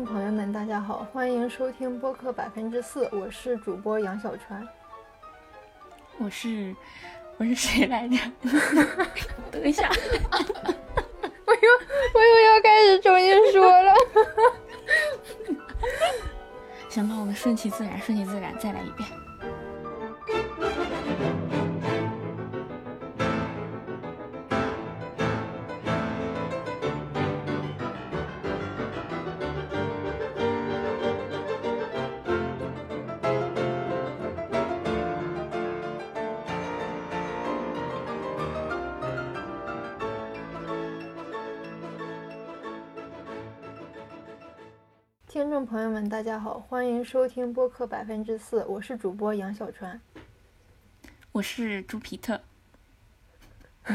众朋友们，大家好，欢迎收听播客百分之四，我是主播杨小川。我是我是谁来着？等一下，我又我又要开始重新说了。行吧，我们顺其自然，顺其自然，再来一遍。大家好，欢迎收听播客百分之四，我是主播杨小川。我是朱皮特。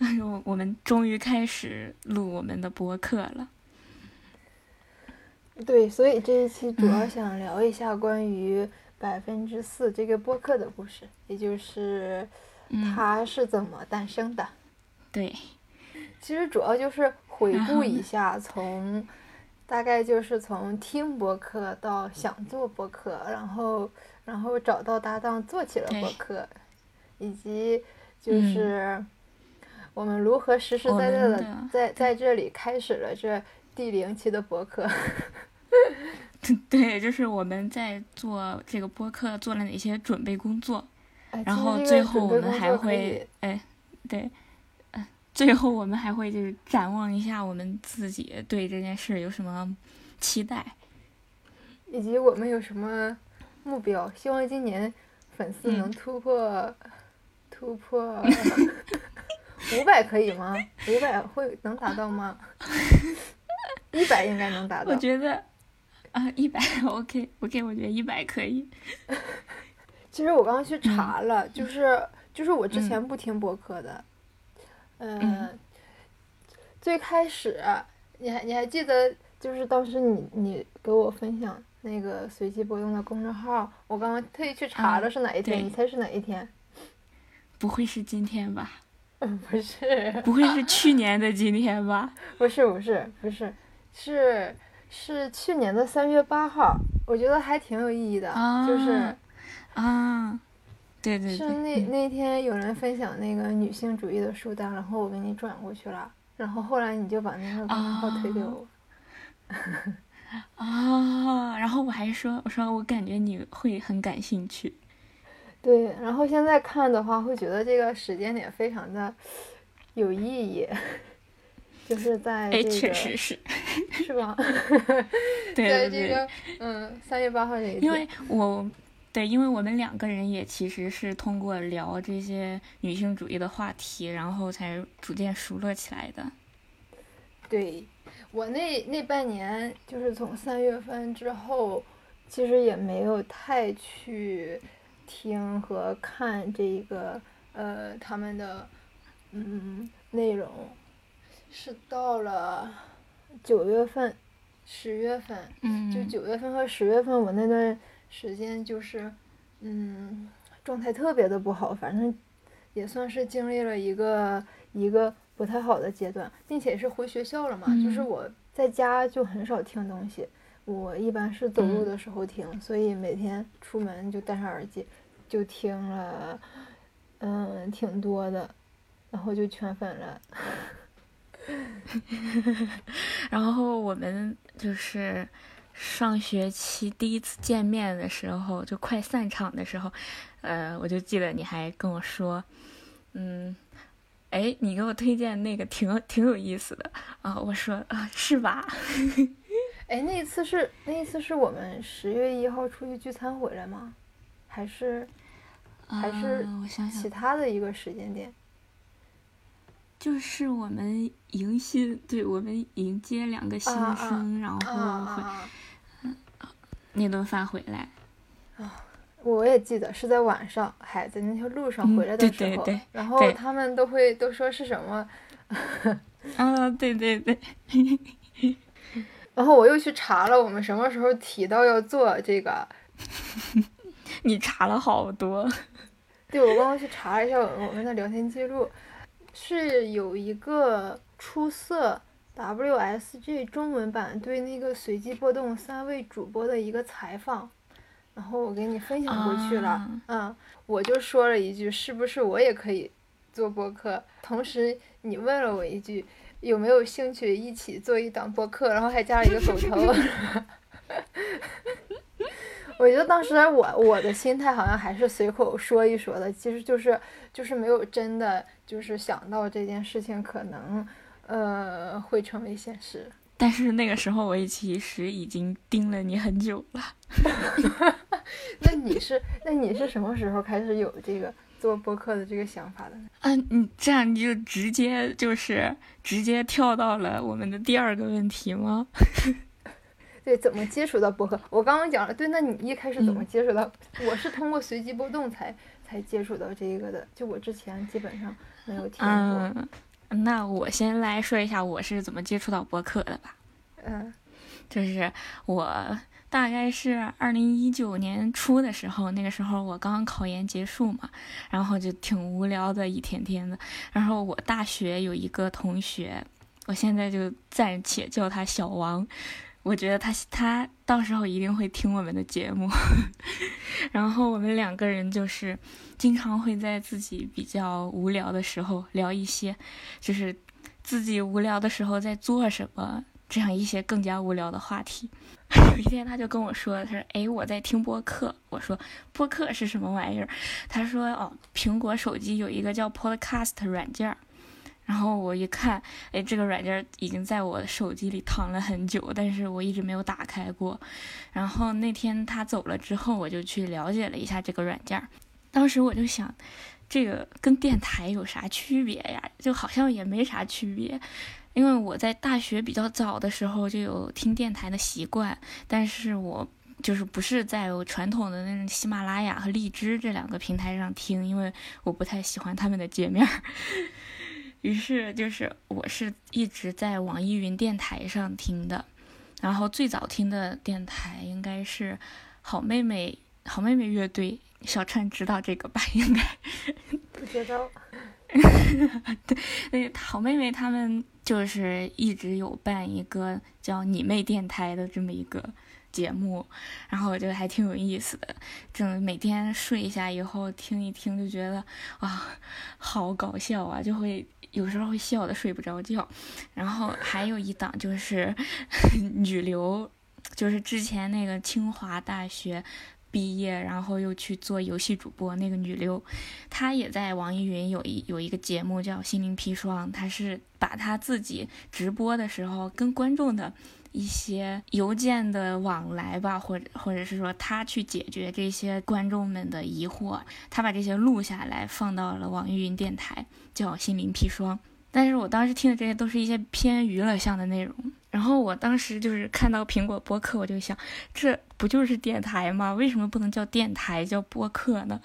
哎呦，我们终于开始录我们的播客了。对，所以这一期主要想聊一下关于百分之四这个播客的故事，也就是它是怎么诞生的。对，其实主要就是回顾一下，从大概就是从听播客到想做播客，然后然后找到搭档做起了播客，以及就是我们如何实实在在的在在这里开始了这第零期的播客。对，就是我们在做这个播客做了哪些准备工作，哎然后最后我们还会，哎，对，嗯，最后我们还会就是展望一下我们自己对这件事有什么期待。以及我们有什么目标？希望今年粉丝能嗯突破、突破五百，可以吗？五百会能达到吗？一百应该能达到我。觉得啊，一百 OK OK，我觉得一百可以。其实我刚刚去嗯查了，就是就是我之前不听播客的，嗯、嗯最开始你还你还记得，就是当时你你给我分享那个随机波动的公众号，我刚刚特意去查啊了是哪一天，对你猜是哪一天？不会是今天吧？嗯，不是，不会是去年的今天吧？不是，不是，不是，是是去年的三月八号，我觉得还挺有意义的，就是啊啊，对对是那那天有人分享那个女性主义的书单，然后我给你转过去了，然后后来你就把那个公众号推给我。啊，然后我还说，我说我感觉你会很感兴趣。对，然后现在看的话，会觉得这个时间点非常的有意义，就是在哎，这个确实是，是吧？对 对对，在这个嗯三月八号这一天，因为我对，因为我们两个人也其实是通过聊这些女性主义的话题，然后才逐渐熟络起来的。对我那那半年，就是从三月份之后，其实也没有太去听和看这个呃他们的嗯内容，是到了九月份、十月份，嗯，就九月份和十月份，我那段时间就是嗯状态特别的不好，反正也算是经历了一个一个不太好的阶段，并且是回学校了嘛，就是嗯我在家就很少听东西，我一般是走路嗯的时候听，所以每天出门就戴上耳机，就听了嗯挺多的，然后就圈粉了。然后我们就是上学期第一次见面的时候，就快散场的时候，呃，我就记得你还跟我说，嗯，哎，你给我推荐那个挺挺有意思的啊，我说啊，是吧？哎，那一次是那一次是我们十月一号出去聚餐回来吗？还是还是啊我想想其，他的一个时间点？就是我们迎新，对我们迎接两个新啊啊生，然啊后会啊啊！那顿饭回来，啊我也记得是在晚上，还在那条路上嗯回来的对时候，对对然后他们都会都说是什么，啊，对对对，然后我又去查了我们什么时候提到要做这个，你查了好多，对我刚刚去查了一下我我们的聊天记录，是有一个出色 WSG 中文版对那个随机波动三位主播的一个采访，然后我给你分享过去了。嗯，我就说了一句，是不是我也可以做播客？同时你问了我一句，有没有兴趣一起做一档播客？然后还加了一个狗头。我觉得当时我我的心态好像还是随口说一说的，其实就是就是没有真的就是想到这件事情可能呃会成为现实。但是那个时候我其实已经盯了你很久了。那你是那你是什么时候开始有这个做播客的这个想法的呢？啊，你这样你就直接就是直接跳到了我们的第二个问题吗？对，怎么接触到播客？我刚刚讲了。对，那你一开始怎么接触到？我是通过随机波动才才接触到这个的。就我之前基本上没有听过。嗯，那我先来说一下我是怎么接触到博客的吧。嗯，就是我大概是二零一九年初的时候，那个时候我刚刚考研结束嘛，然后就挺无聊的，一天天的。然后我大学有一个同学，我现在就暂且叫他小王。我觉得他他到时候一定会听我们的节目，然后我们两个人就是经常会在自己比较无聊的时候聊一些，就是自己无聊的时候在做什么这样一些更加无聊的话题。有一天他就跟我说：“他说，哎，我在听播客。”我说：“播客是什么玩意儿？”他说：“哦，苹果手机有一个叫 Podcast 软件。”然后我一看，哎，这个软件已经在我手机里躺了很久，但是我一直没有打开过。然后那天他走了之后，我就去了解了一下这个软件。当时我就想，这个跟电台有啥区别呀？就好像也没啥区别，因为我在大学比较早的时候就有听电台的习惯，但是我就是不是在传统的那种喜马拉雅和荔枝这两个平台上听，因为我不太喜欢他们的界面儿。于是就是我是一直在网易云电台上听的，然后最早听的电台应该是好妹妹好妹妹乐队，小川知道这个吧？应该不知道。对，那好妹妹他们就是一直有办一个叫你妹电台的这么一个节目，然后我觉得还挺有意思的，正每天睡一下以后听一听，就觉得啊，好搞笑啊，就会。有时候会笑的睡不着觉，然后还有一档就是 女流，就是之前那个清华大学毕业，然后又去做游戏主播那个女流，她也在网易云有一有一个节目叫《心灵砒霜》，她是把她自己直播的时候跟观众的。一些邮件的往来吧，或者或者是说他去解决这些观众们的疑惑，他把这些录下来放到了网易云电台，叫心灵砒霜。但是我当时听的这些都是一些偏娱乐向的内容，然后我当时就是看到苹果播客，我就想，这不就是电台吗？为什么不能叫电台，叫播客呢？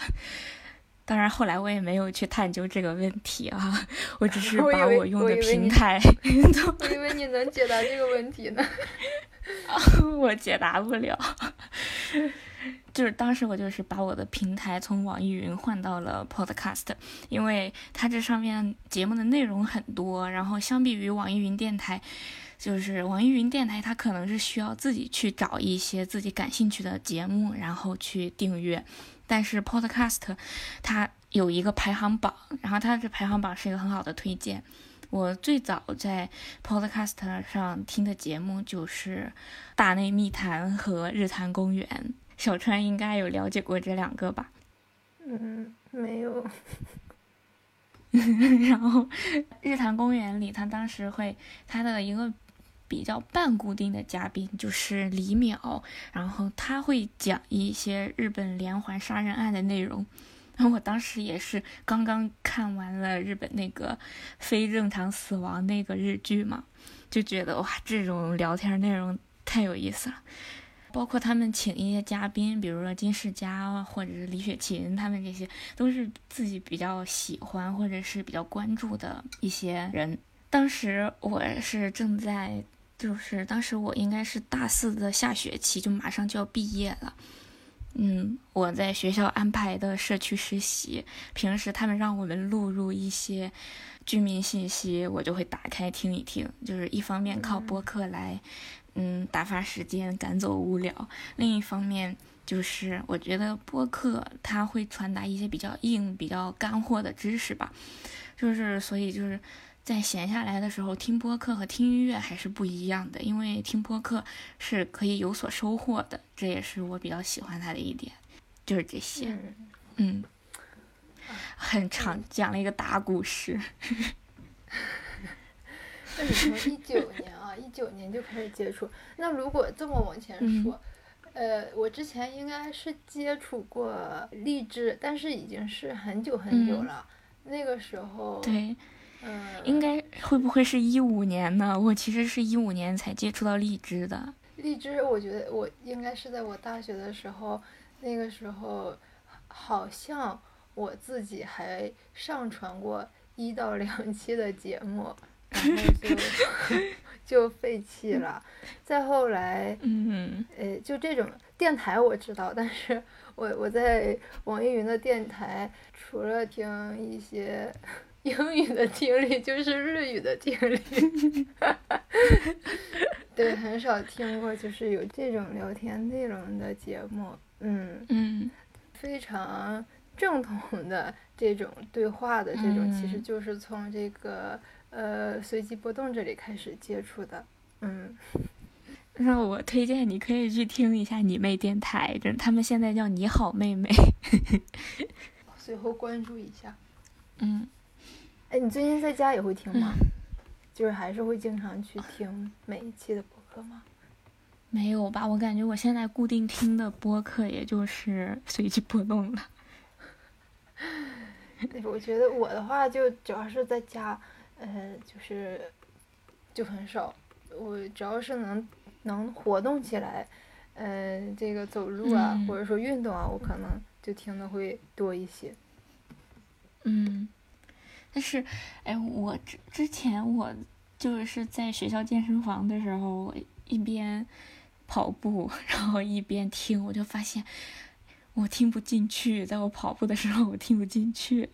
当然，后来我也没有去探究这个问题啊，我只是把我用的平台。我以为你能解答这个问题呢。我解答不了。就是当时我就是把我的平台从网易云换到了 Podcast，因为它这上面节目的内容很多，然后相比于网易云电台，就是网易云电台它可能是需要自己去找一些自己感兴趣的节目，然后去订阅。但是 Podcast，它有一个排行榜，然后它的排行榜是一个很好的推荐。我最早在 Podcast 上听的节目就是《大内密谈》和《日坛公园》，小川应该有了解过这两个吧？嗯，没有。然后《日坛公园》里，他当时会他的一个。比较半固定的嘉宾就是李淼，然后他会讲一些日本连环杀人案的内容。然 后我当时也是刚刚看完了日本那个非正常死亡那个日剧嘛，就觉得哇，这种聊天内容太有意思了。包括他们请一些嘉宾，比如说金世佳或者是李雪琴，他们这些都是自己比较喜欢或者是比较关注的一些人。当时我是正在。就是当时我应该是大四的下学期，就马上就要毕业了。嗯，我在学校安排的社区实习，平时他们让我们录入一些居民信息，我就会打开听一听。就是一方面靠播客来，嗯，打发时间，赶走无聊；另一方面就是我觉得播客它会传达一些比较硬、比较干货的知识吧。就是所以就是在闲下来的时候听播客和听音乐还是不一样的，因为听播客是可以有所收获的，这也是我比较喜欢它的一点。就是这些，嗯，很长，讲了一个大故事。那你从一九年啊，一九年就开始接触。那如果这么往前说，呃，我之前应该是接触过励志，但是已经是很久很久了。那个时候，对，嗯，应该会不会是一五年呢？我其实是一五年才接触到荔枝的。荔枝，我觉得我应该是在我大学的时候，那个时候好像我自己还上传过一到两期的节目，然后就 就废弃了。再后来，嗯，呃，就这种电台我知道，但是我我在网易云的电台。除了听一些英语的听力，就是日语的听力，对，很少听过就是有这种聊天内容的节目，嗯。嗯，非常正统的这种对话的这种，其实就是从这个呃随机波动这里开始接触的，嗯。那我推荐你可以去听一下你妹电台，就他们现在叫你好妹妹。随后关注一下，嗯，哎，你最近在家也会听吗？就是还是会经常去听每一期的播客吗？没有吧，我感觉我现在固定听的播客也就是随机波动了。我觉得我的话就主要是在家，呃，就是就很少。我只要是能能活动起来，呃，这个走路啊，或者说运动啊，我可能。就听的会多一些，嗯，但是，哎，我之之前我就是在学校健身房的时候，一边跑步，然后一边听，我就发现我听不进去，在我跑步的时候我听不进去。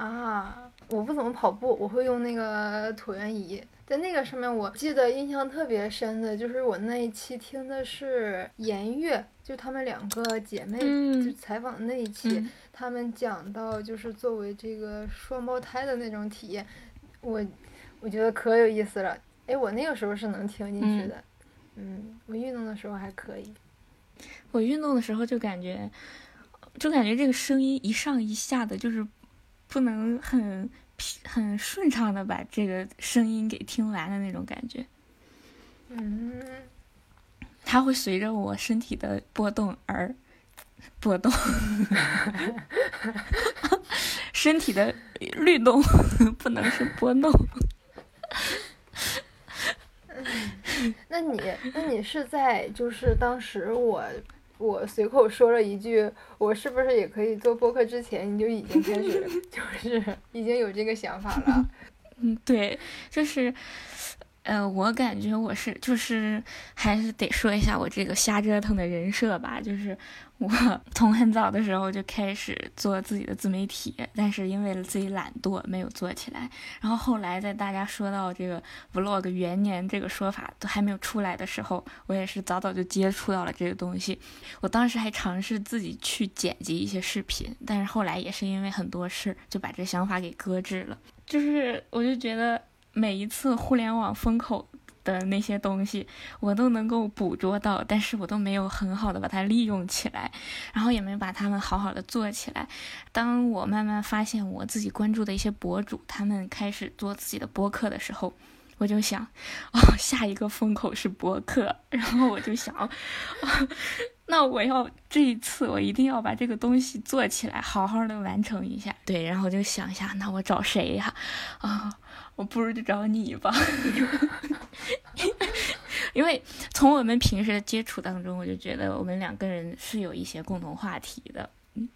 啊，我不怎么跑步，我会用那个椭圆仪。在那个上面，我记得印象特别深的就是我那一期听的是颜悦，就她们两个姐妹就采访的那一期，她们讲到就是作为这个双胞胎的那种体验，我我觉得可有意思了。哎，我那个时候是能听进去的，嗯，我运动的时候还可以。我运动的时候就感觉，就感觉这个声音一上一下的，就是不能很。很顺畅的把这个声音给听完的那种感觉，嗯，它会随着我身体的波动而波动，身体的律动 不能是波动。那你那你是在就是当时我。我随口说了一句，我是不是也可以做播客？之前你就已经开始，就是已经有这个想法了。嗯，对，就是。呃，我感觉我是就是还是得说一下我这个瞎折腾的人设吧。就是我 从很早的时候就开始做自己的自媒体，但是因为自己懒惰没有做起来。然后后来在大家说到这个 vlog 元年这个说法都还没有出来的时候，我也是早早就接触到了这个东西。我当时还尝试自己去剪辑一些视频，但是后来也是因为很多事就把这想法给搁置了。就是我就觉得。每一次互联网风口的那些东西，我都能够捕捉到，但是我都没有很好的把它利用起来，然后也没把它们好好的做起来。当我慢慢发现我自己关注的一些博主，他们开始做自己的播客的时候，我就想，哦，下一个风口是播客，然后我就想，哦那我要这一次我一定要把这个东西做起来，好好的完成一下。对，然后我就想一下，那我找谁呀？啊。我不如就找你吧，因为从我们平时的接触当中，我就觉得我们两个人是有一些共同话题的。嗯，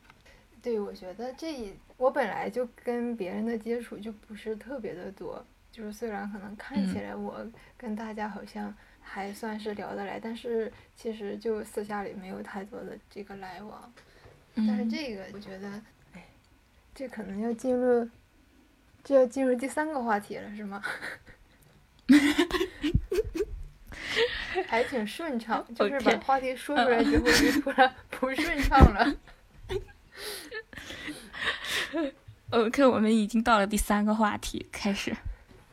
对，我觉得这我本来就跟别人的接触就不是特别的多，就是虽然可能看起来我跟大家好像还算是聊得来，但是其实就私下里没有太多的这个来往。但是这个我觉得，哎，这可能要进入，这要进入第三个话题了，是吗？还挺顺畅，就是把话题说出来之后就突然不顺畅了。OK，我们已经到了第三个话题，开始。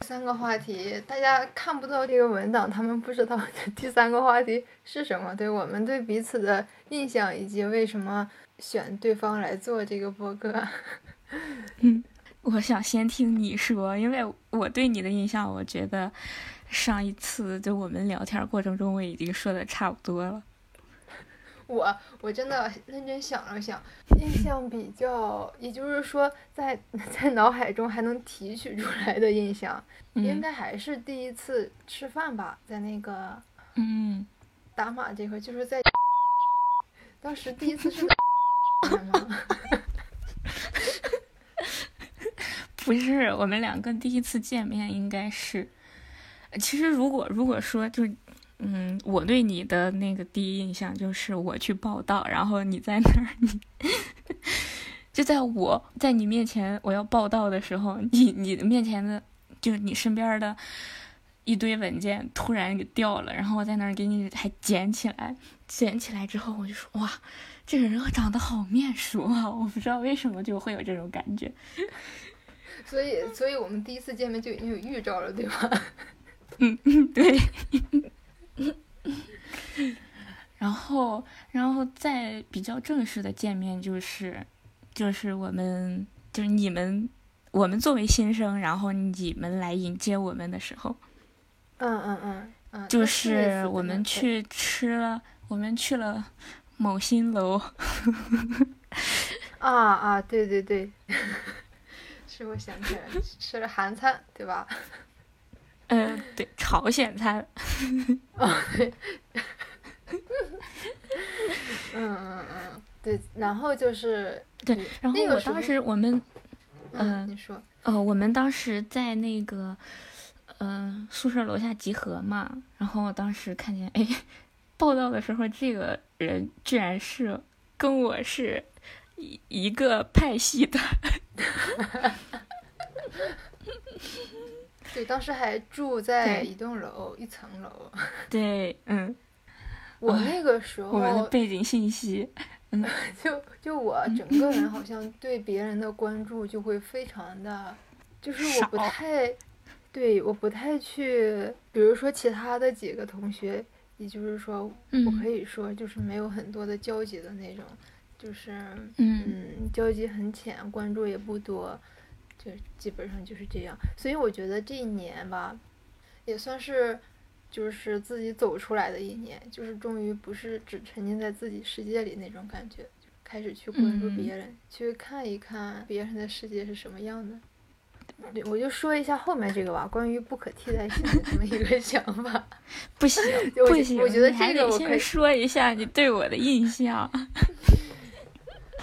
三个话题，大家看不到这个文档，他们不知道第三个话题是什么。对我们对彼此的印象，以及为什么选对方来做这个播客。嗯，我想先听你说，因为我对你的印象，我觉得上一次就我们聊天过程中，我已经说的差不多了。我我真的认真想了想，印象比较，也就是说，在 在脑海中还能提取出来的印象，应该还是第一次吃饭吧，在那个嗯打码这块，就是在 当时第一次是吗？不是，我们两个第一次见面应该是，其实如果如果说就是。嗯，我对你的那个第一印象就是我去报道，然后你在那儿，你就在我在你面前我要报道的时候，你你的面前的就你身边的一堆文件突然给掉了，然后我在那儿给你还捡起来，捡起来之后我就说哇，这个人长得好面熟啊，我不知道为什么就会有这种感觉。所以，所以我们第一次见面就已经有预兆了，对吧？嗯嗯，对。然后，然后再比较正式的见面，就是，就是我们，就是你们，我们作为新生，然后你们来迎接我们的时候，嗯嗯嗯嗯，就是我们去吃了，我们去了某新楼，啊啊，对对对，是我想起来吃了韩餐，对吧？嗯，对，朝鲜餐。哦，对。嗯嗯嗯，对，然后就是对，然后我当时我们，嗯，你说，呃，我们当时在那个，嗯，宿舍楼下集合嘛，然后我当时看见，哎，报道的时候，这个人居然是跟我是一一个派系的。对，当时还住在一栋楼一层楼。对，嗯，我那个时候，我们的背景信息，嗯，就就我整个人好像对别人的关注就会非常的，就是我不太，对，我不太去，比如说其他的几个同学，也就是说，我可以说就是没有很多的交集的那种，就是嗯，交集很浅，关注也不多。就基本上就是这样，所以我觉得这一年吧，也算是就是自己走出来的一年，就是终于不是只沉浸在自己世界里那种感觉，开始去关注别人，去看一看别人的世界是什么样的。对，我就说一下后面这个吧，关于不可替代性的这么一个 想法。不行，不行，我觉得这个我可以说一下你对我的印象。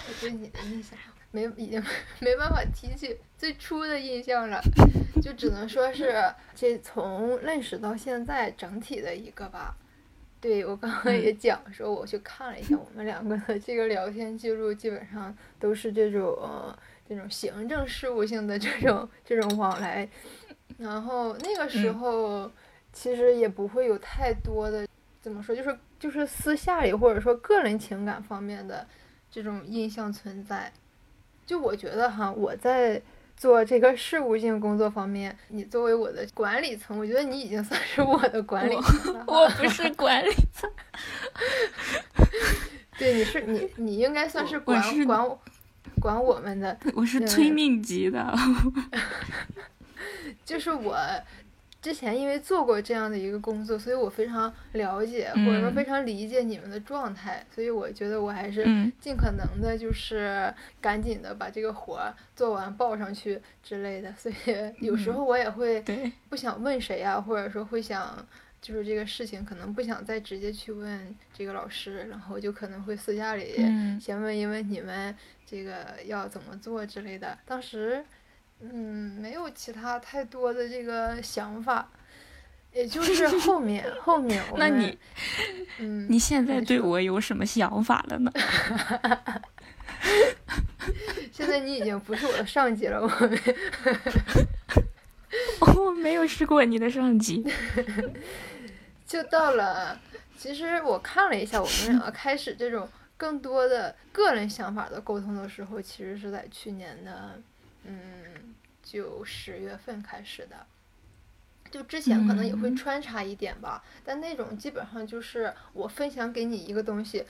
我对你的印象。没已经没办法提起最初的印象了，就只能说是这从认识到现在整体的一个吧。对我刚刚也讲说，我去看了一下我们两个的这个聊天记录，基本上都是这种这种行政事务性的这种这种往来。然后那个时候其实也不会有太多的怎么说，就是就是私下里或者说个人情感方面的这种印象存在。就我觉得哈，我在做这个事务性工作方面，你作为我的管理层，我觉得你已经算是我的管理层了。我不是管理层。对，你是你，你应该算是管管我管我们的。我是催命级的。就是我。之前因为做过这样的一个工作，所以我非常了解，或者说非常理解你们的状态，所以我觉得我还是尽可能的，就是赶紧的把这个活儿做完报上去之类的。所以有时候我也会不想问谁啊，或者说会想，就是这个事情可能不想再直接去问这个老师，然后就可能会私下里先问一问你们这个要怎么做之类的。当时。嗯，没有其他太多的这个想法，也就 是后面后面那你嗯，你现在对我有什么想法了呢？现在你已经不是我的上级了，我们 我没有试过你的上级。就到了。其实我看了一下，我们两个开始这种更多的个人想法的沟通的时候，其实是在去年的嗯九十月份开始的。就之前可能也会嗯穿插一点吧，但那种基本上就是我分享给你一个东西，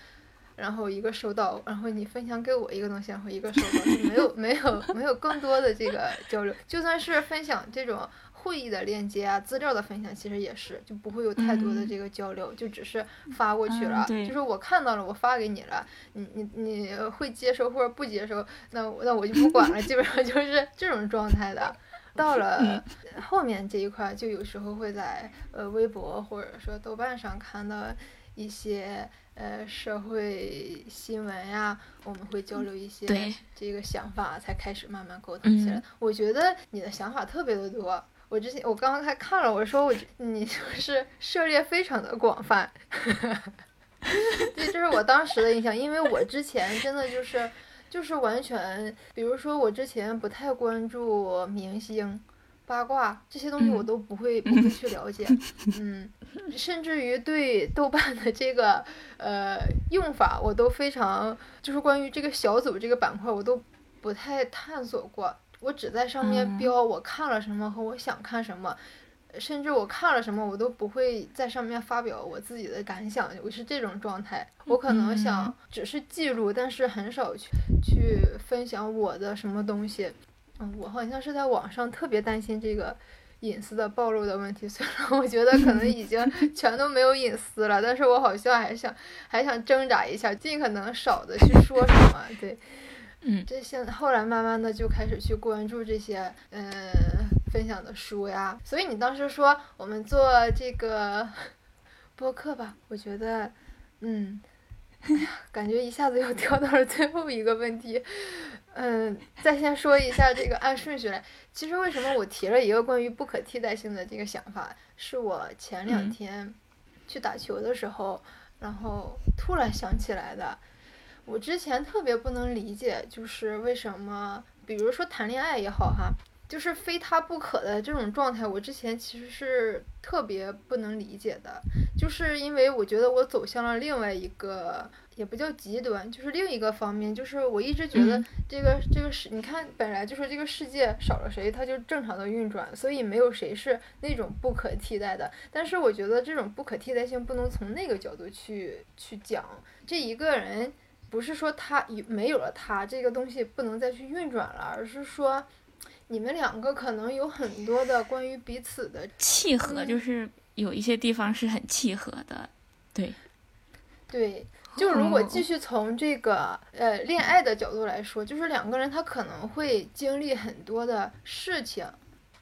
然后一个收到，然后你分享给我一个东西，然后一个收到，就没有没有没有更多的这个交流。就算是分享这种会议的链接啊、资料的分享，其实也是就不会有太多的嗯这个交流，就只是发过去了。嗯就是我看到了，我发给你了，你你你会接收或者不接收，那那我就不管了，基本上就是这种状态的。到了嗯后面这一块儿，就有时候会在呃微博或者说豆瓣上看到一些呃社会新闻呀，我们会交流一些这个想法，才开始慢慢沟通起来。嗯我觉得你的想法特别的多。我之前我刚刚还看了，我说我你就是涉猎非常的广泛，对，这是我当时的印象，因为我之前真的就是就是完全，比如说我之前不太关注明星。八卦这些东西我嗯都不会、不会去了解，嗯，甚至于对豆瓣的这个呃用法，我都非常就是关于这个小组这个板块，我都不太探索过。我只在上面嗯标我看了什么和我想看什么，甚至我看了什么，我都不会在上面发表我自己的感想，我是这种状态。我可能想嗯只是记录，但是很少去去分享我的什么东西。嗯，我好像是在网上特别担心这个隐私的暴露的问题，虽然我觉得可能已经 全都没有隐私了，但是我好像还想还想挣扎一下，尽可能少的去说什么。对，嗯这现后来慢慢的就开始去关注这些嗯、分享的书呀，所以你当时说我们做这个播客吧，我觉得嗯。感觉一下子又跳到了最后一个问题，嗯，再先说一下这个按顺序来。其实为什么我提了一个关于不可替代性的这个想法，是我前两嗯天去打球的时候，然后突然想起来的。我之前特别不能理解，就是为什么，比如说谈恋爱也好哈，就是非他不可的这种状态，我之前其实是特别不能理解的，就是因为我觉得我走向了另外一个，也不叫极端，就是另一个方面，就是我一直觉得嗯这个、这个世，你看本来就是这个世界少了谁，它就正常的运转，所以没有谁是那种不可替代的。但是我觉得这种不可替代性不能从那个角度去去讲，这一个人。不是说他有没有了他这个东西不能再去运转了，而是说你们两个可能有很多的关于彼此的契合嗯就是有一些地方是很契合的，对。对。就如果哦继续从这个呃恋爱的角度来说，就是两个人他可能会经历很多的事情，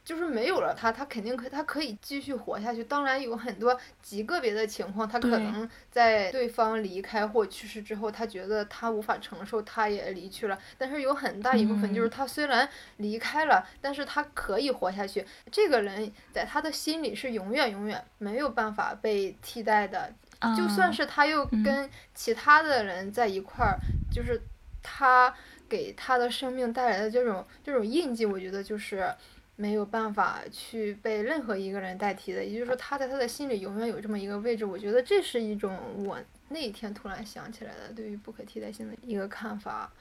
就是没有了他，他肯定可他可以继续活下去。当然有很多极个别的情况，他可能在对方离开或去世之后，他觉得他无法承受，他也离去了。但是有很大一部分就是嗯他虽然离开了，但是他可以活下去。这个人在他的心里是永远永远没有办法被替代的。就算啊是他又嗯跟其他的人在一块儿，就是他给他的生命带来的这种这种印记，我觉得就是没有办法去被任何一个人代替的。也就是说，他在他的心里永远有这么一个位置。我觉得这是一种我那一天突然想起来的对于不可替代性的一个看法。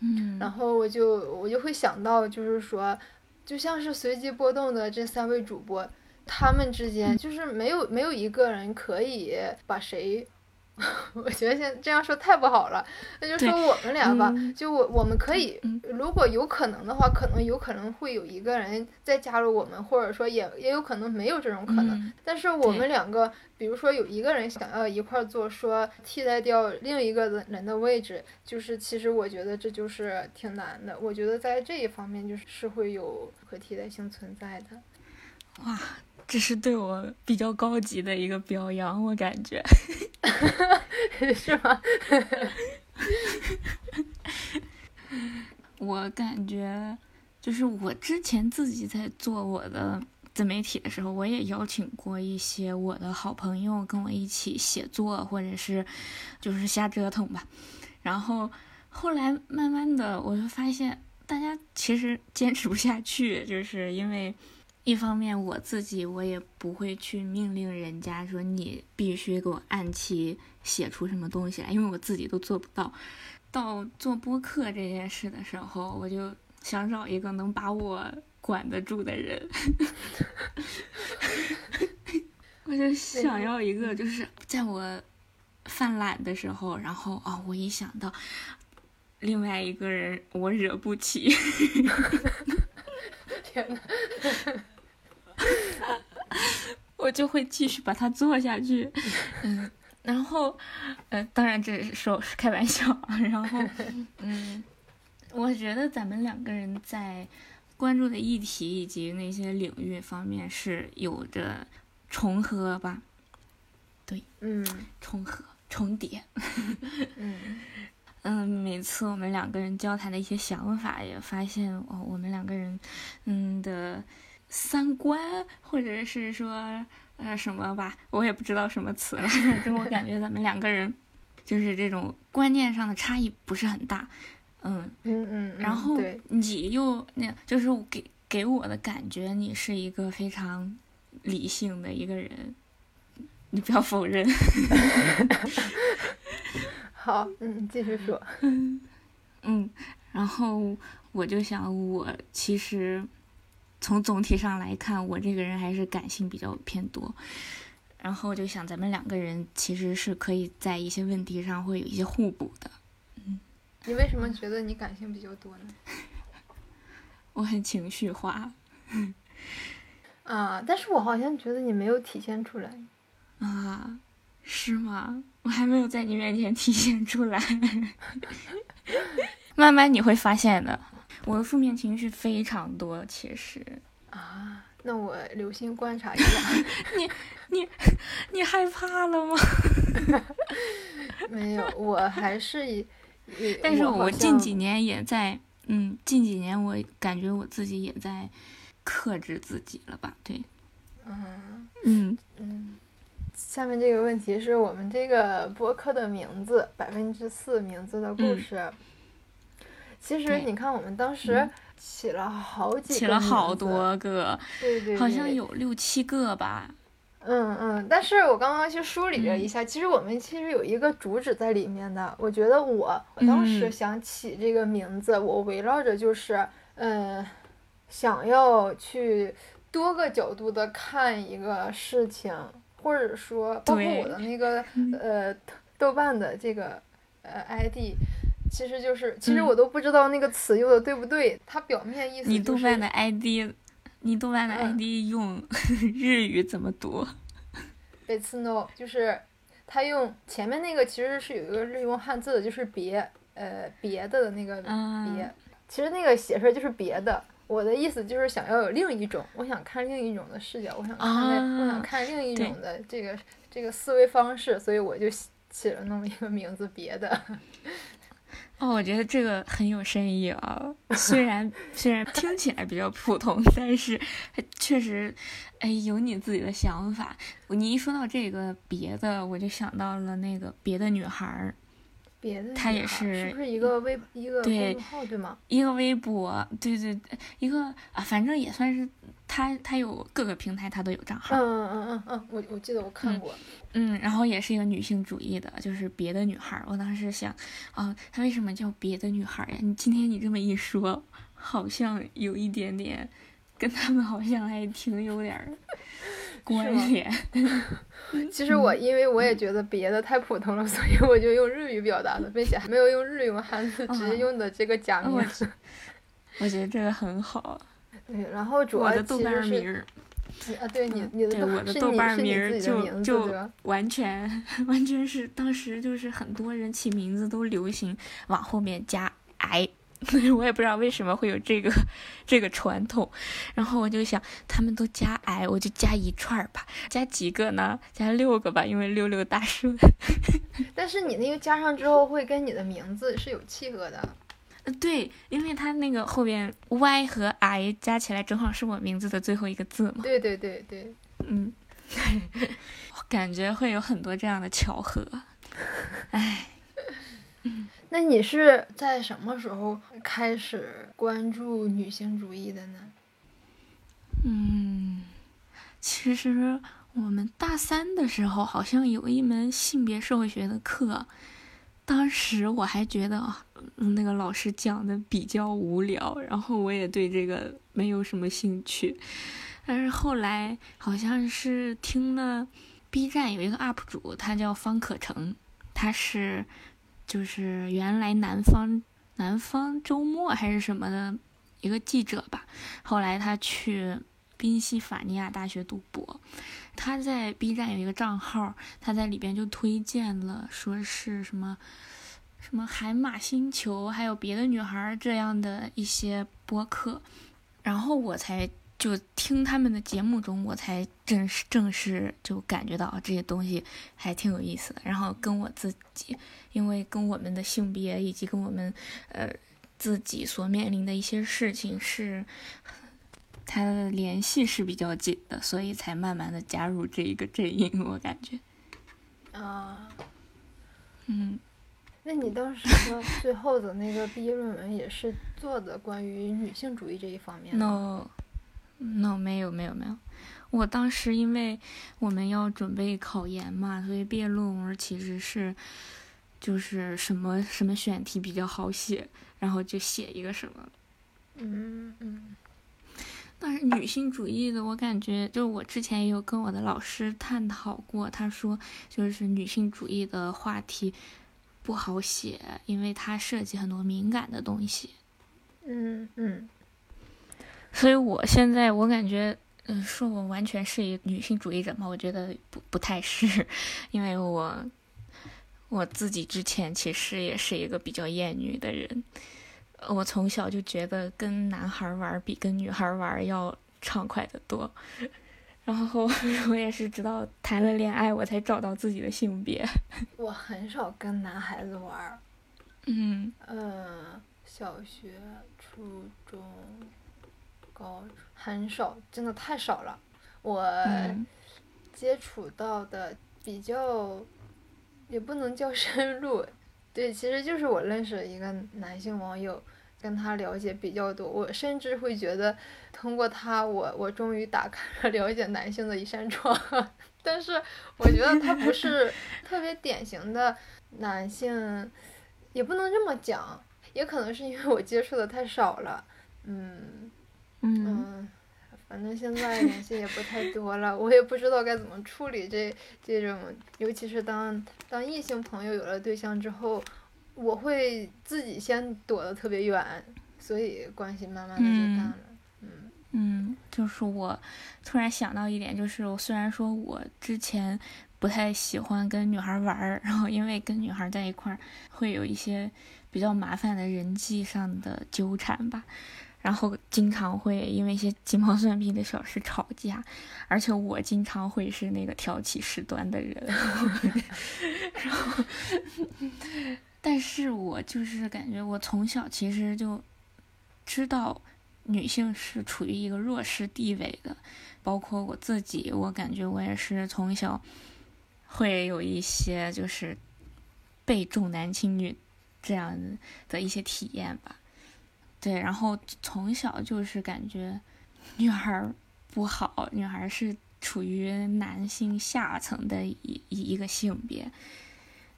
嗯，然后我就我就会想到，就是说，就像是随机波动的这三位主播，他们之间就是没有没有一个人可以把谁，我觉得现这样说太不好了，那就说我们俩吧，嗯就我我们可以嗯，如果有可能的话，可能有可能会有一个人再加入我们，或者说也也有可能没有这种可能。嗯但是我们两个，比如说有一个人想要一块儿做，说替代掉另一个人的位置，就是其实我觉得这就是挺难的。我觉得在这一方面就是是会有可替代性存在的。哇，这是对我比较高级的一个表扬，我感觉。是吗？我感觉就是我之前自己在做我的自自媒体的时候，我也邀请过一些我的好朋友跟我一起写作，或者是就是瞎折腾吧。然后后来慢慢的，我就发现大家其实坚持不下去，就是因为一方面我自己我也不会去命令人家说你必须给我按期写出什么东西来，因为我自己都做不到。到做播客这件事的时候，我就想找一个能把我。管得住的人，我就想要一个，就是在我犯懒的时候，然后啊，我一想到另外一个人，我惹不起，天呐，我就会继续把它做下去。嗯，然后，呃，当然这是说开玩笑，然后，嗯，我觉得咱们两个人在。关注的议题以及那些领域方面是有着重合吧？对，嗯，重合、重叠。嗯嗯，每次我们两个人交谈的一些想法，也发现哦，我们两个人嗯的三观，或者是说呃什么吧，我也不知道什么词了。反正我感觉咱们两个人就是这种观念上的差异不是很大。嗯嗯嗯，然后你又那，就是给给我的感觉，你是一个非常理性的一个人，你不要否认。好，嗯，继续说。嗯，然后我就想，我其实从总体上来看，我这个人还是感性比较偏多。然后就想，咱们两个人其实是可以在一些问题上会有一些互补的。嗯你为什么觉得你感性比较多呢？我很情绪化。啊，但是我好像觉得你没有体现出来。啊，是吗？我还没有在你面前体现出来。慢慢你会发现的，我的负面情绪非常多，其实。啊，那我留心观察一下。你你你害怕了吗？没有，我还是。但是我近几年也在，嗯，近几年我感觉我自己也在克制自己了吧？对，嗯嗯嗯。下面这个问题是我们这个播客的名字，百分之四名字的故事。其实你看，我们当时起了好几，起了好多个，对对，好像有六七个吧。嗯嗯，但是我刚刚去梳理了一下，其实我们其实有一个主旨在里面的。我觉得我我当时想起这个名字，我围绕着就是，嗯，想要去多个角度的看一个事情，或者说包括我的那个呃豆瓣的这个呃 ID，其实就是其实我都不知道那个词用的对不对，它表面意思。你豆瓣的 ID。你豆瓣的 ID 用日语怎么读？贝次 no，就是他用前面那个其实是有一个日用汉字的，就是别呃别的的那个别，其实那个写出来就是别的。我的意思就是想要有另一种，我想看另一种的视角，我想看我想看另一种的这个这个思维方式，所以我就起了那么一个名字别的。哦，我觉得这个很有深意啊。虽然 虽然听起来比较普通，但是确实，哎，有你自己的想法。你一说到这个别的，我就想到了那个别的女孩儿。别的，他也是，是不是一个微一个号对吗？一个微博，对对对，一个啊，反正也算是他，他有各个平台，他都有账号。嗯嗯嗯嗯嗯，我我记得我看过。嗯，然后也是一个女性主义的，就是别的女孩。我当时想，啊，他为什么叫别的女孩呀？你今天你这么一说，好像有一点点，跟他们好像还挺有点。关联。其实我因为我也觉得别的太普通了，所以我就用日语表达的，并且还没有用日用汉字，直接用的这个假名。我觉得这个很好。对，然后主要豆瓣名。啊，对你，你的我的豆瓣名就就完全完全是当时就是很多人起名字都流行往后面加 i。我也不知道为什么会有这个这个传统，然后我就想，他们都加 i，我就加一串吧，加几个呢？加六个吧，因为六六大顺。但是你那个加上之后，会跟你的名字是有契合的。呃，对，因为它那个后边 Y 和 I 加起来正好是我名字的最后一个字嘛。对对对对，嗯，感觉会有很多这样的巧合。哎，那你是在什么时候开始关注女性主义的呢？嗯，其实我们大三的时候好像有一门性别社会学的课，当时我还觉得那个老师讲的比较无聊，然后我也对这个没有什么兴趣。但是后来好像是听了 B 站有一个 UP 主，他叫方可成，他是就是原来南方南方周末还是什么的一个记者吧，后来他去。宾夕法尼亚大学读博，他在 B 站有一个账号，他在里边就推荐了，说是什么什么海马星球，还有别的女孩这样的一些播客，然后我才就听他们的节目中，我才正式正式就感觉到这些东西还挺有意思的，然后跟我自己，因为跟我们的性别以及跟我们呃自己所面临的一些事情是。他的联系是比较紧的，所以才慢慢的加入这一个阵营。我感觉，啊，嗯，那你当时最后的那个毕业论文也是做的关于女性主义这一方面？No，No，没有没有没有。我当时因为我们要准备考研嘛，所以毕业论文其实是就是什么什么选题比较好写，然后就写一个什么。嗯嗯。但是女性主义的，我感觉就是我之前也有跟我的老师探讨过，他说就是女性主义的话题不好写，因为它涉及很多敏感的东西。嗯嗯。所以我现在我感觉，嗯，说我完全是一女性主义者嘛，我觉得不不太是，因为我我自己之前其实也是一个比较厌女的人。我从小就觉得跟男孩玩比跟女孩玩要畅快的多，然后 我也是直到谈了恋爱，我才找到自己的性别。我很少跟男孩子玩，嗯。嗯，小学、初中、高很少，真的太少了。我接触到的比较，也不能叫 深入。对，其实就是我认识一个男性网友，跟他了解比较多。我甚至会觉得，通过他，我我终于打开了了解男性的一扇窗。但是我觉得他不是 特别典型的男性，也不能这么讲，也可能是因为我接触的太少了。嗯嗯。反正现在联系也不太多了，我也不知道该怎么处理这这种，尤其是当当异性朋友有了对象之后，我会自己先躲得特别远，所以关系慢慢的就淡了。嗯嗯，就是我突然想到一点，就是我虽然说我之前不太喜欢跟女孩玩儿，然后因为跟女孩在一块儿会有一些比较麻烦的人际上的纠缠吧。然后经常会因为一些鸡毛蒜皮的小事吵架，而且我经常会是那个挑起事端的人。然后，但是我就是感觉我从小其实就知道女性是处于一个弱势地位的，包括我自己，我感觉我也是从小会有一些就是被重男轻女这样的一些体验吧。对，然后从小就是感觉女孩不好，女孩是处于男性下层的一一一个性别。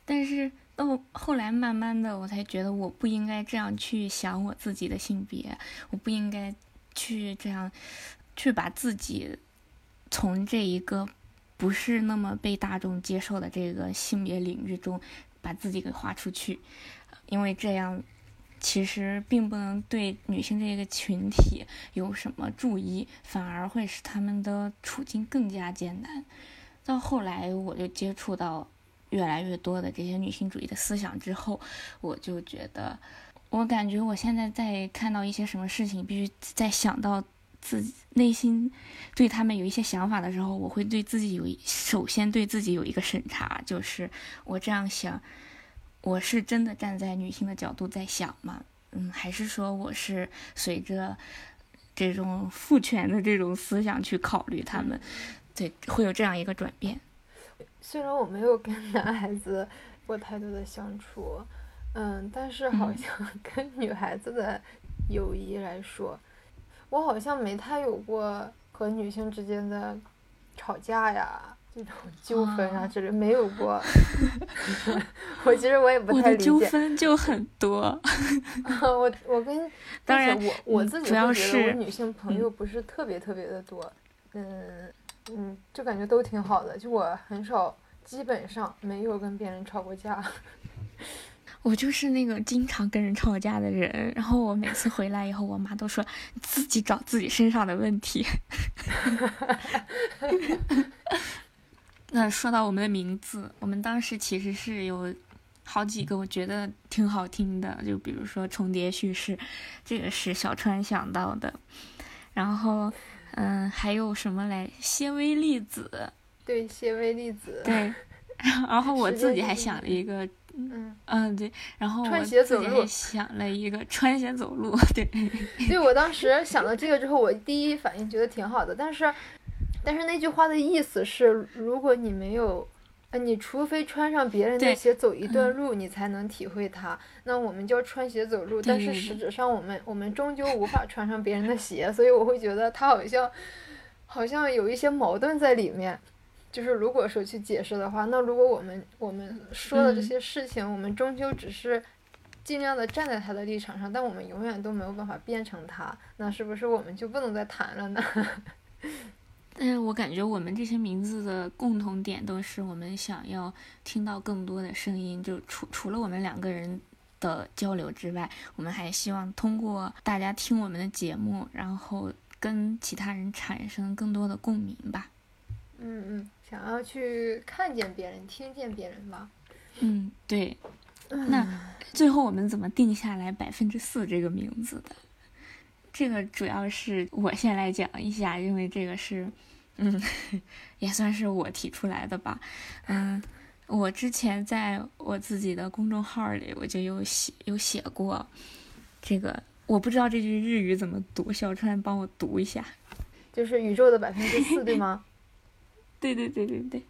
但是到后来，慢慢的，我才觉得我不应该这样去想我自己的性别，我不应该去这样去把自己从这一个不是那么被大众接受的这个性别领域中把自己给划出去，因为这样。其实并不能对女性这个群体有什么注意，反而会使他们的处境更加艰难。到后来，我就接触到越来越多的这些女性主义的思想之后，我就觉得，我感觉我现在在看到一些什么事情，必须在想到自己内心对他们有一些想法的时候，我会对自己有首先对自己有一个审查，就是我这样想。我是真的站在女性的角度在想吗？嗯，还是说我是随着这种父权的这种思想去考虑他们，对，会有这样一个转变。虽然我没有跟男孩子过太多的相处，嗯，但是好像跟女孩子的友谊来说，我好像没太有过和女性之间的吵架呀，这种纠纷啊之类没有过。我其实我也不太理解。纠纷就很多。我我跟当然我我自己主要是我女性朋友不是特别特别的多，嗯。嗯，就感觉都挺好的，就我很少，基本上没有跟别人吵过架。我就是那个经常跟人吵架的人，然后我每次回来以后，我妈都说自己找自己身上的问题。那说到我们的名字，我们当时其实是有好几个我觉得挺好听的，就比如说重叠叙事，这个是小川想到的，然后。嗯，还有什么来？谢微粒子，对，谢微粒子，对。然后我自己还想了一个，嗯嗯，对。然后我自己还想了一个穿鞋走路，对。对，我当时想到这个之后，我第一反应觉得挺好的，但是，但是那句话的意思是，如果你没有。呃，你除非穿上别人的鞋走一段路，你才能体会它。那我们叫穿鞋走路，但是实质上我们我们终究无法穿上别人的鞋，所以我会觉得它好像好像有一些矛盾在里面。就是如果说去解释的话，那如果我们我们说的这些事情，我们终究只是尽量的站在他的立场上，但我们永远都没有办法变成他，那是不是我们就不能再谈了呢？但是我感觉我们这些名字的共同点都是我们想要听到更多的声音，就除除了我们两个人的交流之外，我们还希望通过大家听我们的节目，然后跟其他人产生更多的共鸣吧。嗯嗯，想要去看见别人，听见别人吧。嗯，对。那最后我们怎么定下来百分之四这个名字的？这个主要是我先来讲一下，因为这个是，嗯，也算是我提出来的吧。嗯，我之前在我自己的公众号里，我就有写有写过这个，我不知道这句日语怎么读，小川帮我读一下。就是宇宙的百分之四，对吗？对对对对对。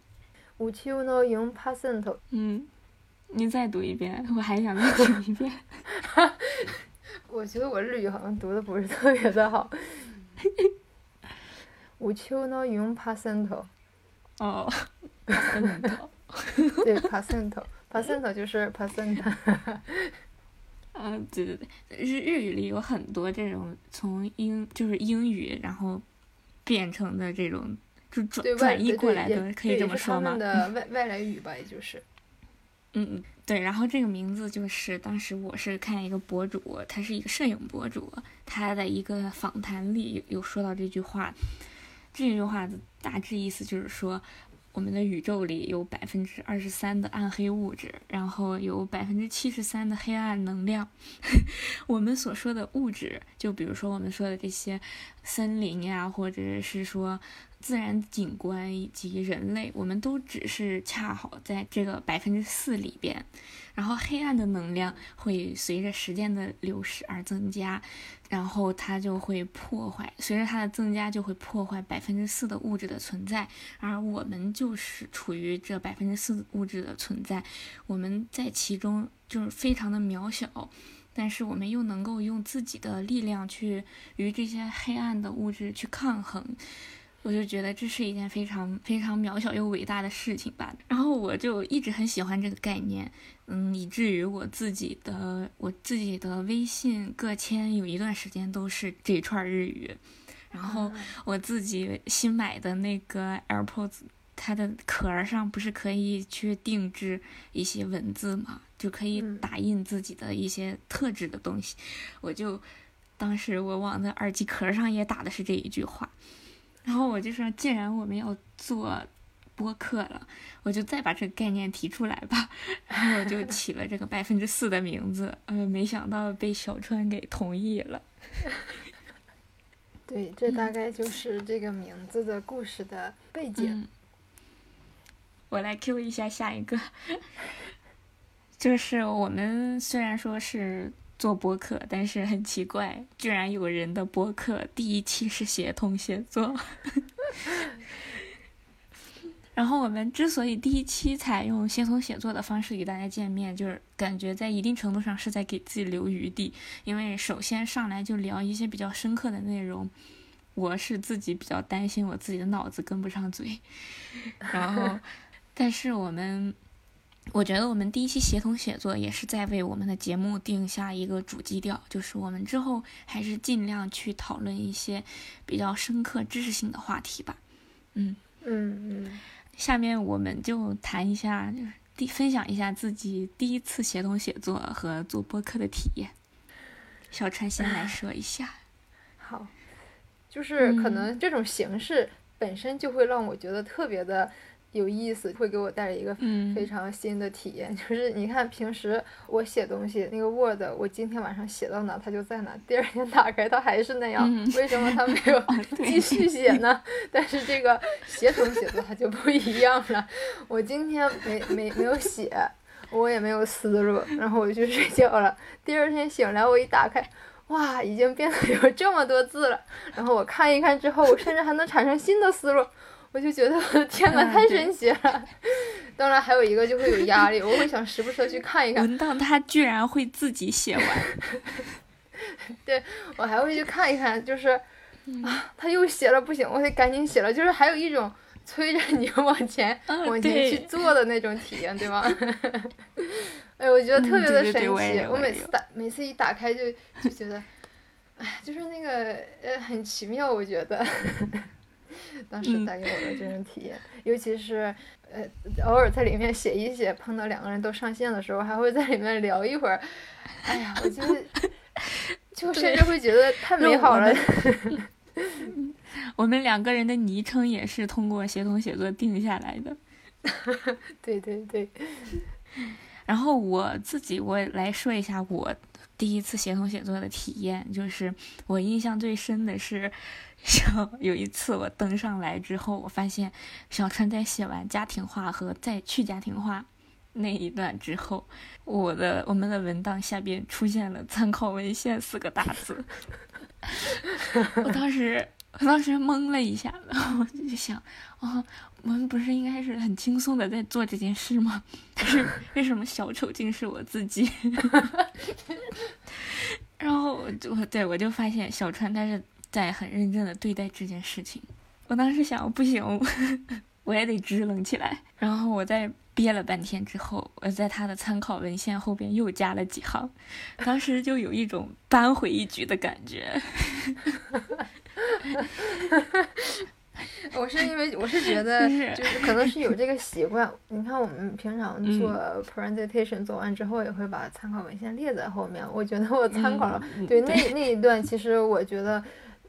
宇宙の四 percent。嗯，你再读一遍，我还想再听一遍。我觉得我日语好像读的不是特别的好。午秋呢用 percent。哦。对 percent，percent 就是 percent。嗯，对对对，日日语里有很多这种从英就是英语然后变成的这种就转转译过来的，可以这么说吗？的外外来语吧，也就是。嗯嗯。对，然后这个名字就是当时我是看一个博主，他是一个摄影博主，他的一个访谈里有说到这句话，这句话的大致意思就是说，我们的宇宙里有百分之二十三的暗黑物质，然后有百分之七十三的黑暗能量。我们所说的物质，就比如说我们说的这些森林呀，或者是说。自然景观以及人类，我们都只是恰好在这个百分之四里边，然后黑暗的能量会随着时间的流逝而增加，然后它就会破坏，随着它的增加就会破坏百分之四的物质的存在，而我们就是处于这百分之四物质的存在，我们在其中就是非常的渺小，但是我们又能够用自己的力量去与这些黑暗的物质去抗衡。我就觉得这是一件非常非常渺小又伟大的事情吧。然后我就一直很喜欢这个概念，嗯，以至于我自己的我自己的微信个签有一段时间都是这一串日语。然后我自己新买的那个 AirPods，它的壳上不是可以去定制一些文字嘛，就可以打印自己的一些特质的东西。我就当时我往那耳机壳上也打的是这一句话。然后我就说，既然我们要做播客了，我就再把这个概念提出来吧。然后我就起了这个百分之四的名字，呃，没想到被小川给同意了。对，这大概就是这个名字的故事的背景。我来 Q 一下下一个，就是我们虽然说是。做播客，但是很奇怪，居然有人的播客第一期是协同写作。然后我们之所以第一期采用协同写作的方式与大家见面，就是感觉在一定程度上是在给自己留余地，因为首先上来就聊一些比较深刻的内容，我是自己比较担心我自己的脑子跟不上嘴，然后，但是我们，我觉得我们第一期协同写作也是在为我们的节目定下一个主基调，就是我们之后还是尽量去讨论一些比较深刻知识性的话题吧，嗯嗯嗯。下面我们就谈一下，就是第分享一下自己第一次协同写作和做播客的体验。小川先来说一下。好，就是可能这种形式本身就会让我觉得特别的。有意思，会给我带来一个非常新的体验。就是你看，平时我写东西，那个 Word，我今天晚上写到哪，它就在哪；第二天打开，它还是那样。为什么它没有 继续写呢？但是这个协同写作它就不一样了。我今天没没没有写，我也没有思路，然后我就去睡觉了。第二天醒来，我一打开，哇，已经变得有这么多字了。然后我看一看之后，我甚至还能产生新的思路。我就觉得我的 天呐，太神奇了！当然还有一个就会有压力，我会想时不时的去看一看。文档它居然会自己写完，对我还会去看一看，就是啊，他又写了不行，我得赶紧写了，就是还有一种催着你往前 往前去做的那种体验，对吗？哎，我觉得特别的神奇，我每次打每次一打开就就觉得，哎，就是那个呃很奇妙，我觉得。当时带给我的这种体验，尤其是呃，偶尔在里面写一写，碰到两个人都上线的时候，还会在里面聊一会儿。哎呀，我觉得 就甚至会觉得太美好了。我们两个人的昵称也是通过协同写作定下来的。对对对。然后我自己，我来说一下我第一次协同写作的体验，就是我印象最深的是。像有一次我登上来之后，我发现小川在写完家庭话和再去家庭话那一段之后，我的我们的文档下边出现了参考文献四个大字。我当时我当时懵了一下，然 后我就想，啊，我们不是应该是很轻松的在做这件事吗？但是为什么小丑竟是我自己？然后我对我就发现小川他是。在很认真的对待这件事情，我当时想，不行，我也得支棱起来。然后我在憋了半天之后，我在他的参考文献后边又加了几行，当时就有一种扳回一局的感觉。我是因为我是觉 得，就是可能是有这个习惯。你看，我们平常做 presentation 做完之后，也会把参考文献列在后面。我觉得我参考了，对那那一段，其实我觉得。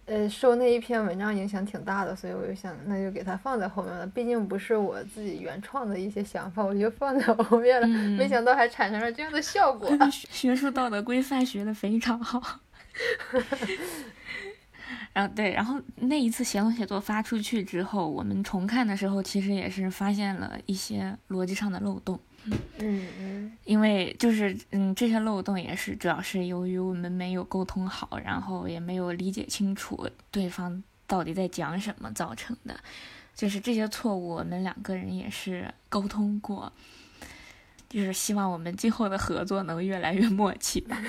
呃，受那一篇文章影响挺大的，所以我就想，那就给它放在后面了。毕竟不是我自己原创的一些想法，我就放在后面了。没想到还产生了这样的效果。学术道德规范学的非常好。然后对，然后那一次协同写作发出去之后，我们重看的时候，其实也是发现了一些逻辑上的漏洞。嗯嗯，因为就是嗯，这些漏洞也是主要是由于我们没有沟通好，然后也没有理解清楚对方到底在讲什么造成的。就是这些错误，我们两个人也是沟通过，就是希望我们今后的合作能越来越默契吧。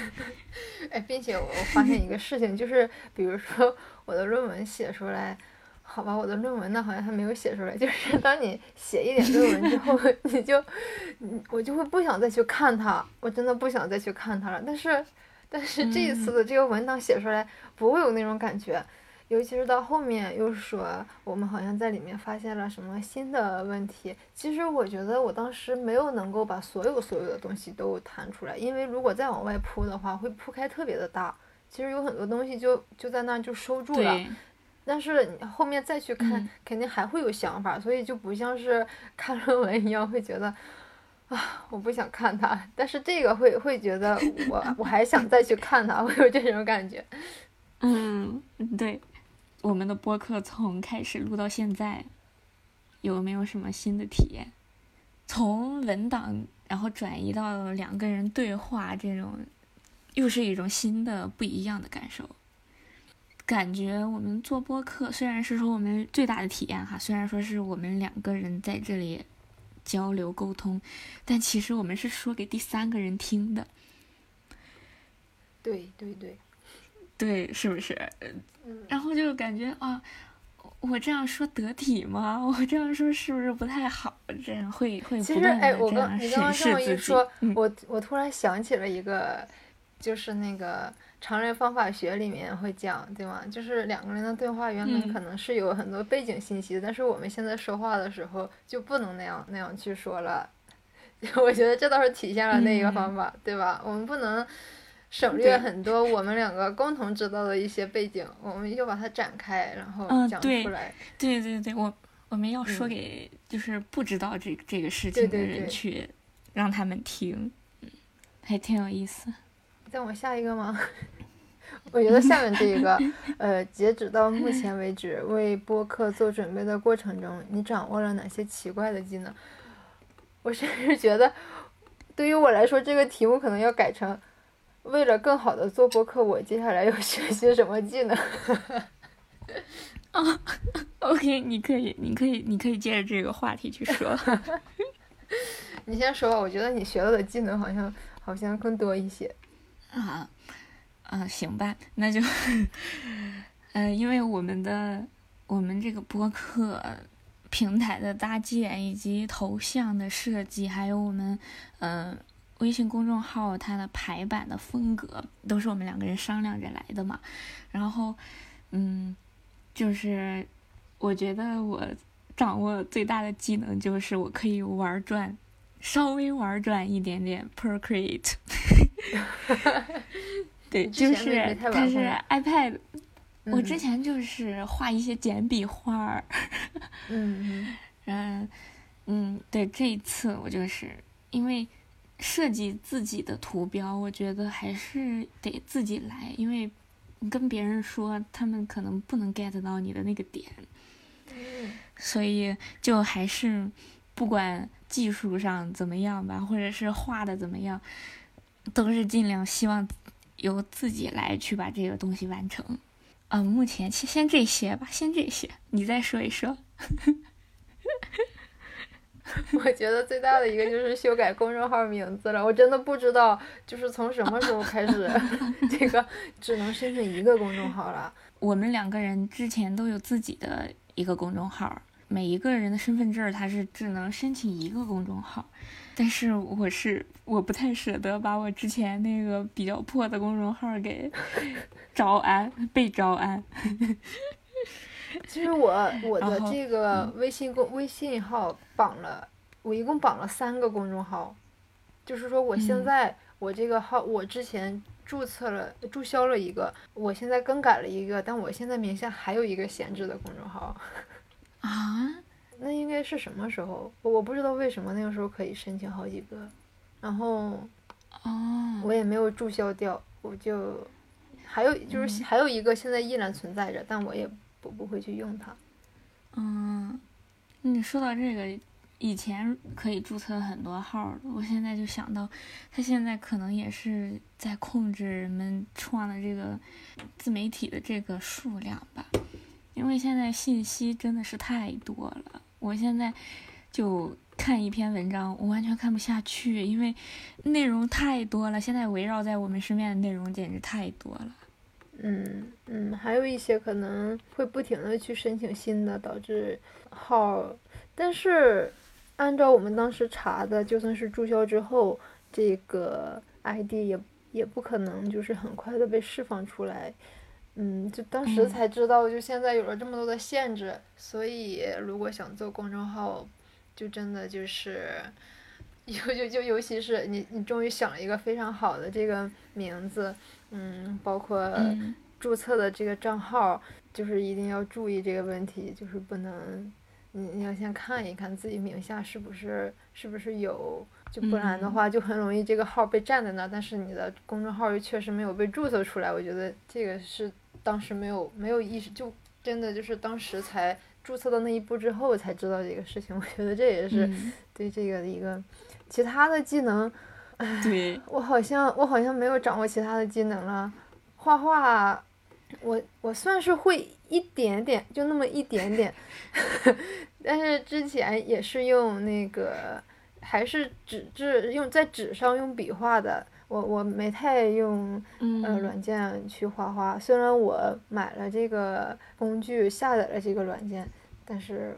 哎，并且我发现一个事情，就是比如说我的论文写出来。好吧，我的论文呢，好像还没有写出来。就是当你写一点论文之后，你就，我就会不想再去看它，我真的不想再去看它了。但是，但是这一次的这个文档写出来，不会有那种感觉。尤其是到后面又说我们好像在里面发现了什么新的问题。其实我觉得我当时没有能够把所有所有的东西都谈出来，因为如果再往外铺的话，会铺开特别的大。其实有很多东西就就在那就收住了。但是你后面再去看，肯定还会有想法，所以就不像是 看论文一样，会觉得啊，我不想看它。但是这个会会觉得我我还想再去看它，会有这种感觉。嗯，对，我们的播客从开始录到现在，有没有什么新的体验？从文档然后转移到两个人对话这种又是一种新的不一样的感受。感觉我们做播客虽然是说我们最大的体验哈，虽然说是我们两个人在这里交流沟通，但其实我们是说给第三个人听的。对对对，对，是不是？然后就感觉啊，我这样说得体吗？我这样说是不是不太好？这样会会其实哎，我刚你刚刚这么一说，我我突然想起了一个，就是那个常人方法学里面会讲，对吗？就是两个人的对话原本可能是有很多背景信息，但是我们现在说话的时候就不能那样那样去说了。我觉得这倒是体现了那一个方法，对吧？我们不能。省略很多我们两个共同知道的一些背景，我们就把它展开，然后讲出来。对对对，我我们要说给就是不知道这这个事情的人去让他们听，还挺有意思。再往下一个吗？我觉得下面这一个，呃，截止到目前为止，为播客做准备的过程中，你掌握了哪些奇怪的技能？我甚至觉得，对于我来说，这个题目可能要改成。为了更好的做播客，我接下来要学习什么技能？啊，OK，你可以，你可以，你可以接着这个话题去说。你先说吧，我觉得你学到的技能好像好像更多一些。啊，啊，行吧，那就，嗯，因为我们的我们这个播客平台的搭建以及头像的设计，还有我们嗯。微信公众号它的排版的风格都是我们两个人商量着来的嘛，然后，嗯，就是我觉得我掌握最大的技能就是我可以玩转，稍微玩转一点点 Procreate，对，就是它是 iPad，我之前就是画一些简笔画儿，嗯 嗯嗯，对，这一次我就是因为。设计自己的图标，我觉得还是得自己来，因为你跟别人说，他们可能不能 get 到你的那个点。所以就还是不管技术上怎么样吧，或者是画的怎么样，都是尽量希望由自己来去把这个东西完成。嗯，目前先先这些吧，先这些，你再说一说。我觉得最大的一个就是修改公众号名字了，我真的不知道就是从什么时候开始，这个只能申请一个公众号了。我们两个人之前都有自己的一个公众号，每一个人的身份证他是只能申请一个公众号，但是我是我不太舍得把我之前那个比较破的公众号给 招安被招安。其实我我的这个微信公微信号绑了，我一共绑了三个公众号，就是说我现在我这个号我之前注册了注销了一个，我现在更改了一个，但我现在名下还有一个闲置的公众号。啊？那应该是什么时候？我不知道为什么那个时候可以申请好几个，然后哦，我也没有注销掉，我就还有就是还有一个现在依然存在着，但我也。不不会去用它。嗯，你说到这个，以前可以注册很多号，我现在就想到，他现在可能也是在控制人们创的这个自媒体的这个数量吧。因为现在信息真的是太多了，我现在就看一篇文章，我完全看不下去，因为内容太多了。现在围绕在我们身边的内容简直太多了。嗯嗯，还有一些可能会不停的去申请新的，导致号。但是按照我们当时查的，就算是注销之后，这个 ID 也也不可能就是很快的被释放出来。嗯，就当时才知道，就现在有了这么多的限制，所以如果想做公众号，就真的就是，尤就就尤其是你你终于想了一个非常好的这个名字。嗯，包括注册的这个账号，就是一定要注意这个问题，就是不能，你你要先看一看自己名下是不是是不是有，就不然的话就很容易这个号被占在那，但是你的公众号又确实没有被注册出来，我觉得这个是当时没有没有意识，就真的就是当时才注册到那一步之后才知道这个事情，我觉得这也是对这个的一个其他的技能。对，我好像我好像没有掌握其他的技能了。画画，我我算是会一点点，就那么一点点。但是之前也是用那个，还是纸质用在纸上用笔画的。我我没太用呃软件去画画，虽然我买了这个工具，下载了这个软件，但是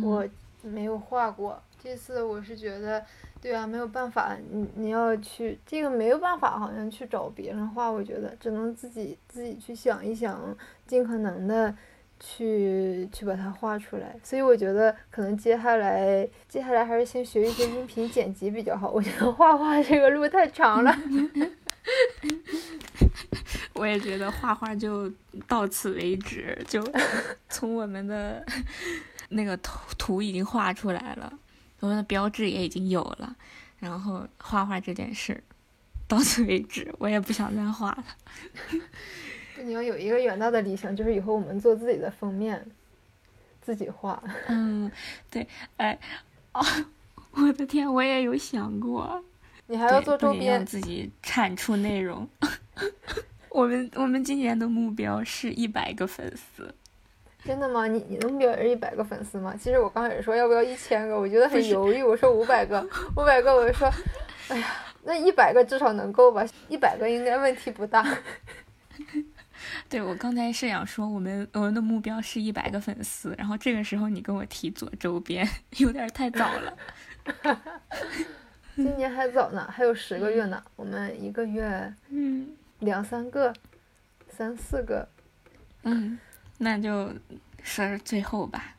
我没有画过。这次我是觉得，对啊，没有办法，你你要去这个没有办法，好像去找别人画，我觉得只能自己自己去想一想，尽可能的。去去把它画出来，所以我觉得可能接下来接下来还是先学一些音频剪辑比较好。我觉得画画这个路太长了。我也觉得画画就到此为止，就 从我们的那个图图已经画出来了，我们的标志也已经有了，然后画画这件事到此为止，我也不想再画了。你要有一个远大的理想，就是以后我们做自己的封面，自己画。嗯，对，哎，哦，我的天，我也有想过。你还要做周边，自己产出内容。我们我们今年的目标是一百个粉丝。真的吗？你你的目标也是一百个粉丝吗？其实我刚开始说要不要一千个，我觉得很犹豫。我说五百个，五百个，我就说，哎呀，那一百个至少能够吧？一百个应该问题不大。对，我刚才是想说，我们我们的目标是一百个粉丝，然后这个时候你跟我提做周边，有点太早了。今年还早呢，还有十个月呢，我们一个月，嗯，两三个，三四个，嗯，那就说最后吧。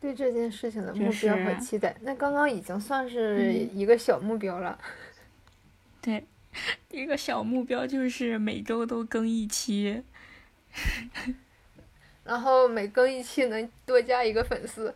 对这件事情的目标和期待，那刚刚已经算是一个小目标了。对。一个小目标就是每周都更一期，然后每更一期能多加一个粉丝。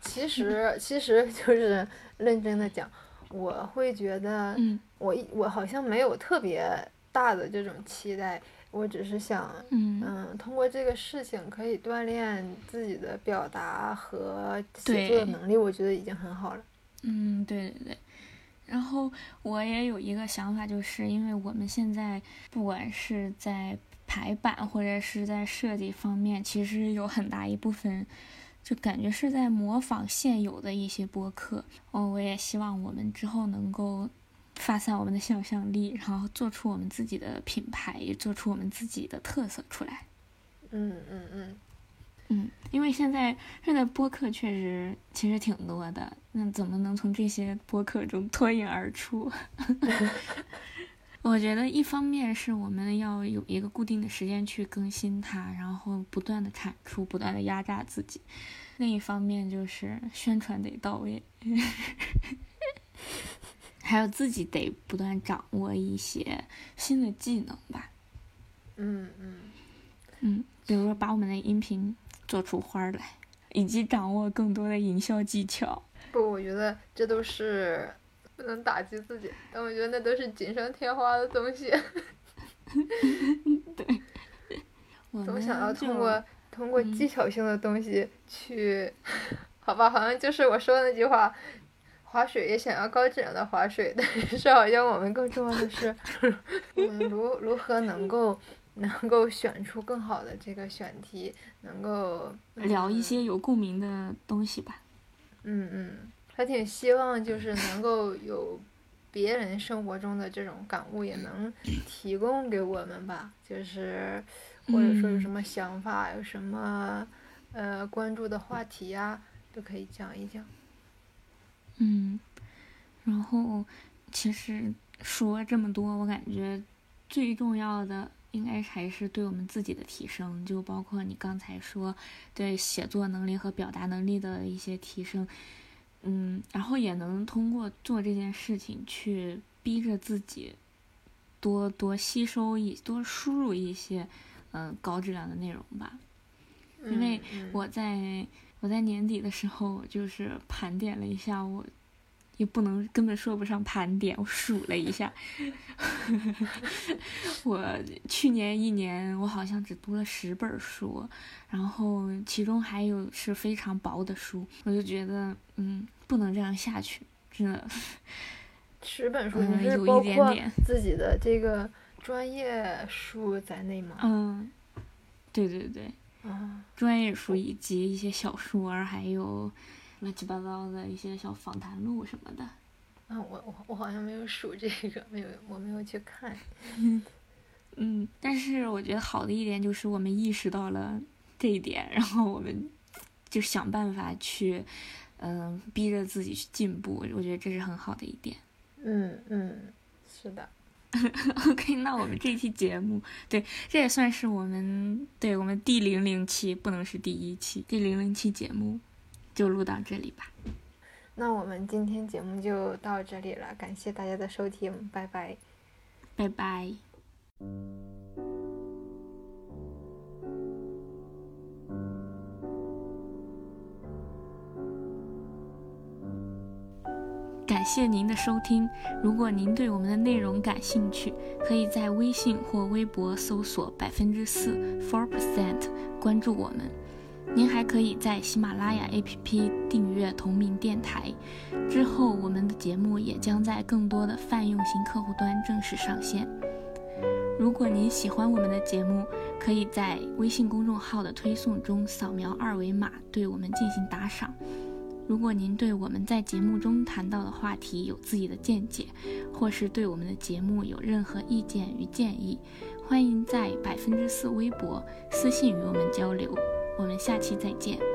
其实，其实就是认真的讲，我会觉得，我我好像没有特别大的这种期待，我只是想，嗯，通过这个事情可以锻炼自己的表达和写作的能力，我觉得已经很好了。嗯，对对对，然后我也有一个想法，就是因为我们现在不管是在排版或者是在设计方面，其实有很大一部分，就感觉是在模仿现有的一些播客。哦，我也希望我们之后能够发散我们的想象力，然后做出我们自己的品牌，也做出我们自己的特色出来。嗯嗯嗯。嗯，因为现在现在播客确实其实挺多的，那怎么能从这些播客中脱颖而出？我觉得一方面是我们要有一个固定的时间去更新它，然后不断的产出，不断的压榨自己；另一方面就是宣传得到位，还有自己得不断掌握一些新的技能吧。嗯嗯嗯，比如说把我们的音频。做出花来，以及掌握更多的营销技巧。不，我觉得这都是不能打击自己，但我觉得那都是锦上添花的东西。对，总想要通过通过技巧性的东西去，好吧，好像就是我说的那句话，划水也想要高质量的划水，但是好像我们更重要的是，我们如如何能够。能够选出更好的这个选题，能够聊一些有共鸣的东西吧。嗯嗯，还挺希望就是能够有别人生活中的这种感悟，也能提供给我们吧。就是或者说有什么想法，有什么呃关注的话题呀，都可以讲一讲。嗯，然后其实说这么多，我感觉最重要的。应该还是对我们自己的提升，就包括你刚才说对写作能力和表达能力的一些提升，嗯，然后也能通过做这件事情去逼着自己多多吸收一多输入一些嗯高质量的内容吧，因为我在我在年底的时候就是盘点了一下我。也不能根本说不上盘点，我数了一下，我去年一年我好像只读了十本书，然后其中还有是非常薄的书，我就觉得，嗯，不能这样下去，真的。十本书，嗯，你是有包括一点点。自己的这个专业书在内吗？嗯，对对对，啊，专业书以及一些小说儿，还有乱七八糟的一些小访谈录什么的。啊，我我我好像没有数这个，没有，我没有去看。嗯，但是我觉得好的一点就是我们意识到了这一点，然后我们就想办法去，嗯、逼着自己去进步。我觉得这是很好的一点。嗯嗯，是的。OK，那我们这期节目，对，这也算是我们对我们第零零期，不能是第一期，第零零期节目就录到这里吧。那我们今天节目就到这里了，感谢大家的收听，拜拜。拜拜。感谢您的收听。如果您对我们的内容感兴趣，可以在微信或微博搜索“百分之四 （Four Percent）” 关注我们。您还可以在喜马拉雅 APP 订阅同名电台。之后，我们的节目也将在更多的泛用型客户端正式上线。如果您喜欢我们的节目，可以在微信公众号的推送中扫描二维码，对我们进行打赏。如果您对我们在节目中谈到的话题有自己的见解，或是对我们的节目有任何意见与建议，欢迎在百分之四微博私信与我们交流。我们下期再见。